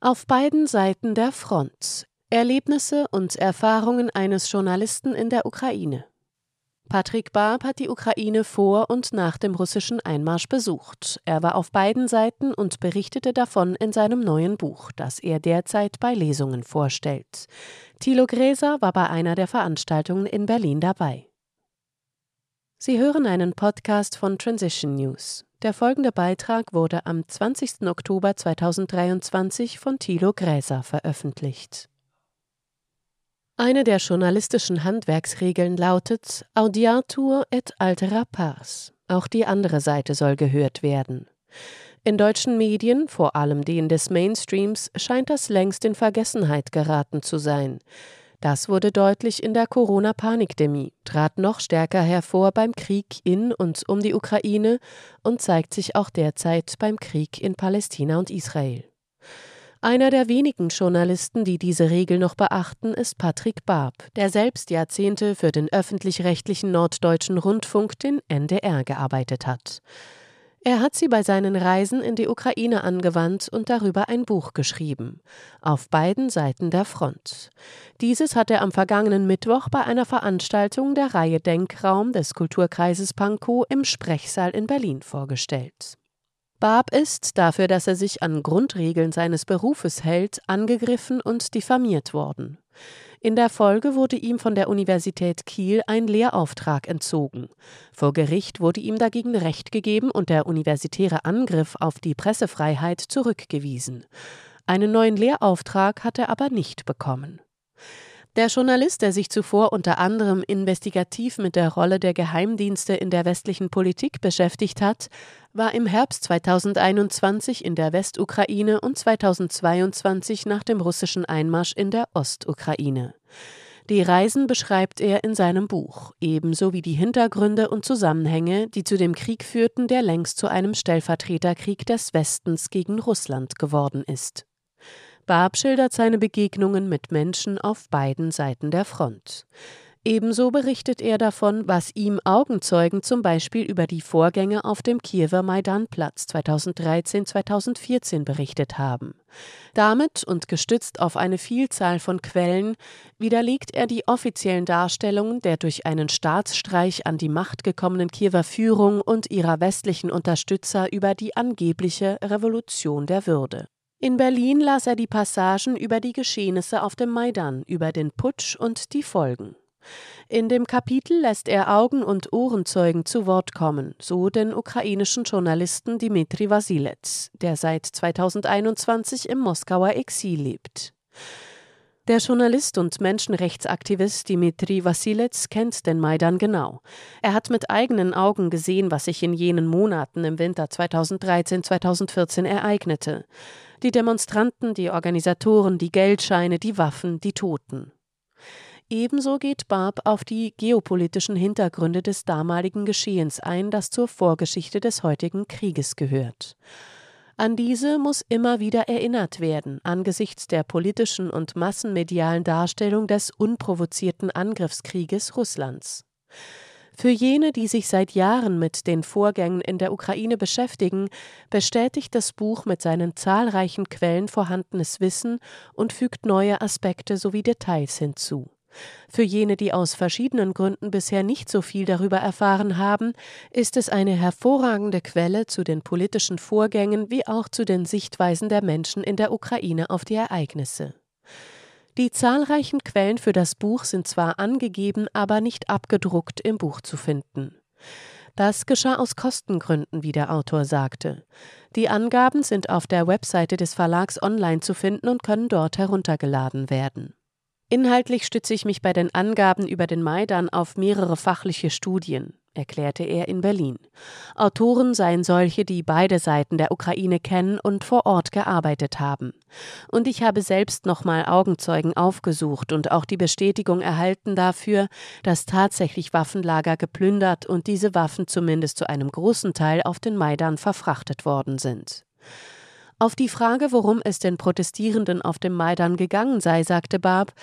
Auf beiden Seiten der Front. Erlebnisse und Erfahrungen eines Journalisten in der Ukraine. Patrick Barb hat die Ukraine vor und nach dem russischen Einmarsch besucht. Er war auf beiden Seiten und berichtete davon in seinem neuen Buch, das er derzeit bei Lesungen vorstellt. Thilo Gräser war bei einer der Veranstaltungen in Berlin dabei. Sie hören einen Podcast von Transition News. Der folgende Beitrag wurde am 20. Oktober 2023 von Thilo Gräser veröffentlicht. Eine der journalistischen Handwerksregeln lautet Audiatur et altera pars. Auch die andere Seite soll gehört werden. In deutschen Medien, vor allem denen des Mainstreams, scheint das längst in Vergessenheit geraten zu sein. Das wurde deutlich in der Corona-Panikdemie, trat noch stärker hervor beim Krieg in und um die Ukraine und zeigt sich auch derzeit beim Krieg in Palästina und Israel. Einer der wenigen Journalisten, die diese Regel noch beachten, ist Patrick Barb, der selbst Jahrzehnte für den öffentlich-rechtlichen Norddeutschen Rundfunk, den NDR, gearbeitet hat. Er hat sie bei seinen Reisen in die Ukraine angewandt und darüber ein Buch geschrieben. Auf beiden Seiten der Front. Dieses hat er am vergangenen Mittwoch bei einer Veranstaltung der Reihe Denkraum des Kulturkreises Pankow im Sprechsaal in Berlin vorgestellt. Barb ist, dafür, dass er sich an Grundregeln seines Berufes hält, angegriffen und diffamiert worden. In der Folge wurde ihm von der Universität Kiel ein Lehrauftrag entzogen. Vor Gericht wurde ihm dagegen Recht gegeben und der universitäre Angriff auf die Pressefreiheit zurückgewiesen. Einen neuen Lehrauftrag hat er aber nicht bekommen. Der Journalist, der sich zuvor unter anderem investigativ mit der Rolle der Geheimdienste in der westlichen Politik beschäftigt hat, war im Herbst 2021 in der Westukraine und 2022 nach dem russischen Einmarsch in der Ostukraine. Die Reisen beschreibt er in seinem Buch, ebenso wie die Hintergründe und Zusammenhänge, die zu dem Krieg führten, der längst zu einem Stellvertreterkrieg des Westens gegen Russland geworden ist. Barb schildert seine Begegnungen mit Menschen auf beiden Seiten der Front. Ebenso berichtet er davon, was ihm Augenzeugen zum Beispiel über die Vorgänge auf dem Kiewer Maidanplatz 2013-2014 berichtet haben. Damit und gestützt auf eine Vielzahl von Quellen widerlegt er die offiziellen Darstellungen der durch einen Staatsstreich an die Macht gekommenen Kiewer Führung und ihrer westlichen Unterstützer über die angebliche Revolution der Würde. In Berlin las er die Passagen über die Geschehnisse auf dem Maidan, über den Putsch und die Folgen. In dem Kapitel lässt er Augen- und Ohrenzeugen zu Wort kommen, so den ukrainischen Journalisten Dmitri Vasilets, der seit 2021 im Moskauer Exil lebt. Der Journalist und Menschenrechtsaktivist Dimitri Vassilets kennt den Maidan genau. Er hat mit eigenen Augen gesehen, was sich in jenen Monaten im Winter 2013-2014 ereignete. Die Demonstranten, die Organisatoren, die Geldscheine, die Waffen, die Toten. Ebenso geht Barb auf die geopolitischen Hintergründe des damaligen Geschehens ein, das zur Vorgeschichte des heutigen Krieges gehört. An diese muss immer wieder erinnert werden angesichts der politischen und massenmedialen Darstellung des unprovozierten Angriffskrieges Russlands. Für jene, die sich seit Jahren mit den Vorgängen in der Ukraine beschäftigen, bestätigt das Buch mit seinen zahlreichen Quellen vorhandenes Wissen und fügt neue Aspekte sowie Details hinzu. Für jene, die aus verschiedenen Gründen bisher nicht so viel darüber erfahren haben, ist es eine hervorragende Quelle zu den politischen Vorgängen wie auch zu den Sichtweisen der Menschen in der Ukraine auf die Ereignisse. Die zahlreichen Quellen für das Buch sind zwar angegeben, aber nicht abgedruckt im Buch zu finden. Das geschah aus Kostengründen, wie der Autor sagte. Die Angaben sind auf der Webseite des Verlags online zu finden und können dort heruntergeladen werden. Inhaltlich stütze ich mich bei den Angaben über den Maidan auf mehrere fachliche Studien, erklärte er in Berlin. Autoren seien solche, die beide Seiten der Ukraine kennen und vor Ort gearbeitet haben. Und ich habe selbst nochmal Augenzeugen aufgesucht und auch die Bestätigung erhalten dafür, dass tatsächlich Waffenlager geplündert und diese Waffen zumindest zu einem großen Teil auf den Maidan verfrachtet worden sind. Auf die Frage, worum es den Protestierenden auf dem Maidan gegangen sei, sagte Barb,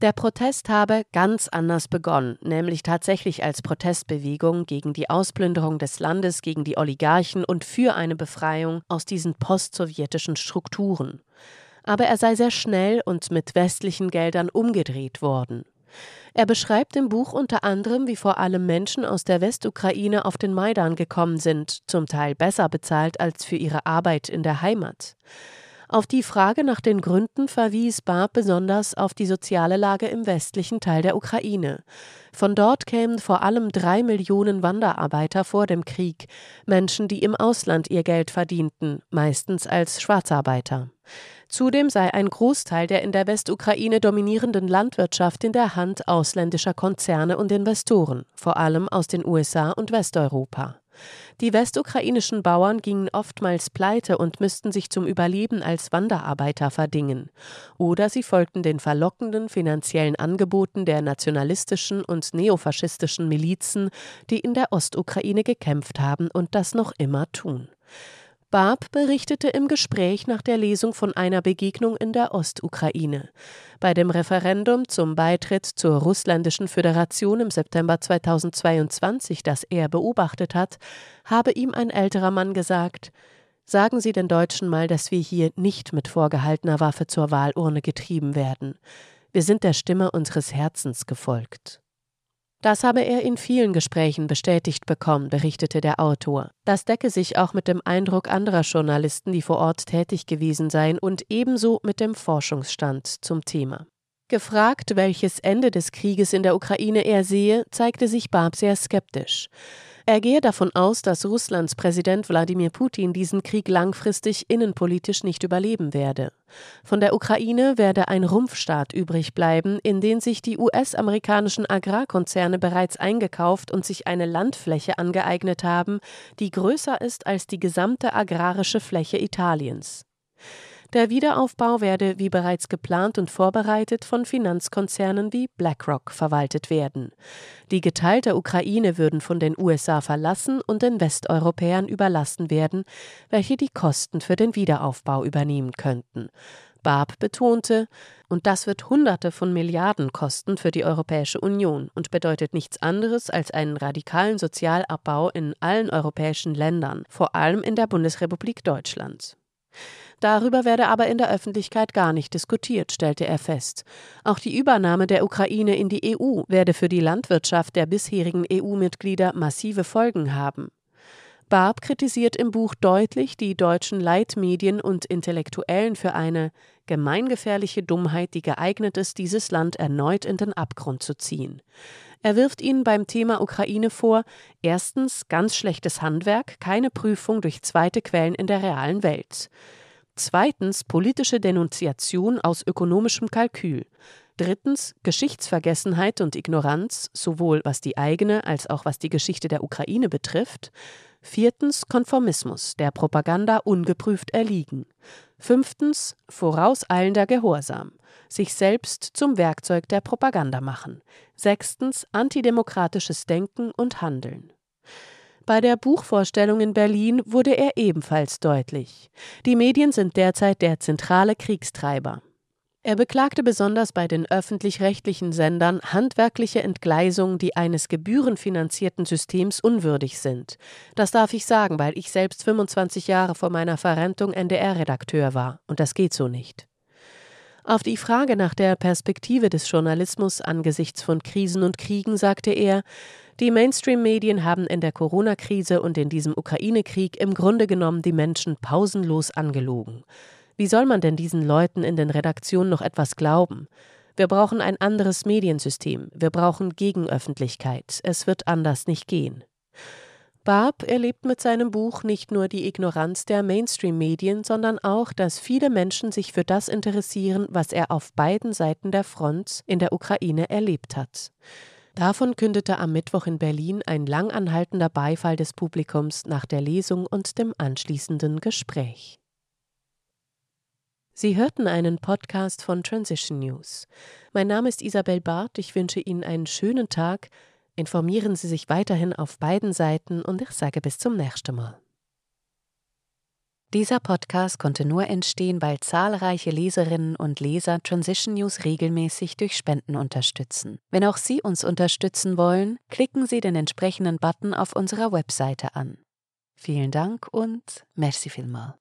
der Protest habe ganz anders begonnen, nämlich tatsächlich als Protestbewegung gegen die Ausplünderung des Landes, gegen die Oligarchen und für eine Befreiung aus diesen postsowjetischen Strukturen. aber er sei sehr schnell und mit westlichen Geldern umgedreht worden. Er beschreibt im Buch unter anderem, wie vor allem Menschen aus der Westukraine auf den Maidan gekommen sind, zum Teil besser bezahlt als für ihre Arbeit in der Heimat. Auf die Frage nach den Gründen verwies Barb besonders auf die soziale Lage im westlichen Teil der Ukraine. Von dort kämen vor allem drei Millionen Wanderarbeiter vor dem Krieg, Menschen, die im Ausland ihr Geld verdienten, meistens als Schwarzarbeiter. Zudem sei ein Großteil der in der Westukraine dominierenden Landwirtschaft in der Hand ausländischer Konzerne und Investoren, vor allem aus den USA und Westeuropa. Die westukrainischen Bauern gingen oftmals pleite und müssten sich zum Überleben als Wanderarbeiter verdingen. Oder sie folgten den verlockenden finanziellen Angeboten der nationalistischen und neofaschistischen Milizen, die in der Ostukraine gekämpft haben und das noch immer tun. Barb berichtete im Gespräch nach der Lesung von einer Begegnung in der Ostukraine. Bei dem Referendum zum Beitritt zur Russländischen Föderation im September 2022, das er beobachtet hat, habe ihm ein älterer Mann gesagt, Sagen Sie den Deutschen mal, dass wir hier nicht mit vorgehaltener Waffe zur Wahlurne getrieben werden. Wir sind der Stimme unseres Herzens gefolgt. Das habe er in vielen Gesprächen bestätigt bekommen, berichtete der Autor. Das decke sich auch mit dem Eindruck anderer Journalisten, die vor Ort tätig gewesen seien, und ebenso mit dem Forschungsstand zum Thema. Gefragt, welches Ende des Krieges in der Ukraine er sehe, zeigte sich Barb sehr skeptisch. Er gehe davon aus, dass Russlands Präsident Wladimir Putin diesen Krieg langfristig innenpolitisch nicht überleben werde. Von der Ukraine werde ein Rumpfstaat übrig bleiben, in den sich die US-amerikanischen Agrarkonzerne bereits eingekauft und sich eine Landfläche angeeignet haben, die größer ist als die gesamte agrarische Fläche Italiens. Der Wiederaufbau werde, wie bereits geplant und vorbereitet, von Finanzkonzernen wie BlackRock verwaltet werden. Die geteilte Ukraine würden von den USA verlassen und den Westeuropäern überlassen werden, welche die Kosten für den Wiederaufbau übernehmen könnten. Barb betonte, und das wird Hunderte von Milliarden kosten für die Europäische Union und bedeutet nichts anderes als einen radikalen Sozialabbau in allen europäischen Ländern, vor allem in der Bundesrepublik Deutschland. Darüber werde aber in der Öffentlichkeit gar nicht diskutiert, stellte er fest. Auch die Übernahme der Ukraine in die EU werde für die Landwirtschaft der bisherigen EU-Mitglieder massive Folgen haben. Barb kritisiert im Buch deutlich die deutschen Leitmedien und Intellektuellen für eine gemeingefährliche Dummheit, die geeignet ist, dieses Land erneut in den Abgrund zu ziehen. Er wirft ihnen beim Thema Ukraine vor, erstens ganz schlechtes Handwerk, keine Prüfung durch zweite Quellen in der realen Welt. Zweitens politische Denunziation aus ökonomischem Kalkül. Drittens Geschichtsvergessenheit und Ignoranz, sowohl was die eigene als auch was die Geschichte der Ukraine betrifft. Viertens Konformismus, der Propaganda ungeprüft erliegen. Fünftens vorauseilender Gehorsam, sich selbst zum Werkzeug der Propaganda machen. Sechstens antidemokratisches Denken und Handeln. Bei der Buchvorstellung in Berlin wurde er ebenfalls deutlich. Die Medien sind derzeit der zentrale Kriegstreiber. Er beklagte besonders bei den öffentlich-rechtlichen Sendern handwerkliche Entgleisungen, die eines gebührenfinanzierten Systems unwürdig sind. Das darf ich sagen, weil ich selbst 25 Jahre vor meiner Verrentung NDR-Redakteur war, und das geht so nicht. Auf die Frage nach der Perspektive des Journalismus angesichts von Krisen und Kriegen sagte er, die Mainstream-Medien haben in der Corona-Krise und in diesem Ukraine-Krieg im Grunde genommen die Menschen pausenlos angelogen. Wie soll man denn diesen Leuten in den Redaktionen noch etwas glauben? Wir brauchen ein anderes Mediensystem. Wir brauchen Gegenöffentlichkeit. Es wird anders nicht gehen. Barb erlebt mit seinem Buch nicht nur die Ignoranz der Mainstream-Medien, sondern auch, dass viele Menschen sich für das interessieren, was er auf beiden Seiten der Front in der Ukraine erlebt hat. Davon kündete am Mittwoch in Berlin ein langanhaltender Beifall des Publikums nach der Lesung und dem anschließenden Gespräch. Sie hörten einen Podcast von Transition News. Mein Name ist Isabel Barth. Ich wünsche Ihnen einen schönen Tag. Informieren Sie sich weiterhin auf beiden Seiten und ich sage bis zum nächsten Mal. Dieser Podcast konnte nur entstehen, weil zahlreiche Leserinnen und Leser Transition News regelmäßig durch Spenden unterstützen. Wenn auch Sie uns unterstützen wollen, klicken Sie den entsprechenden Button auf unserer Webseite an. Vielen Dank und merci vielmal.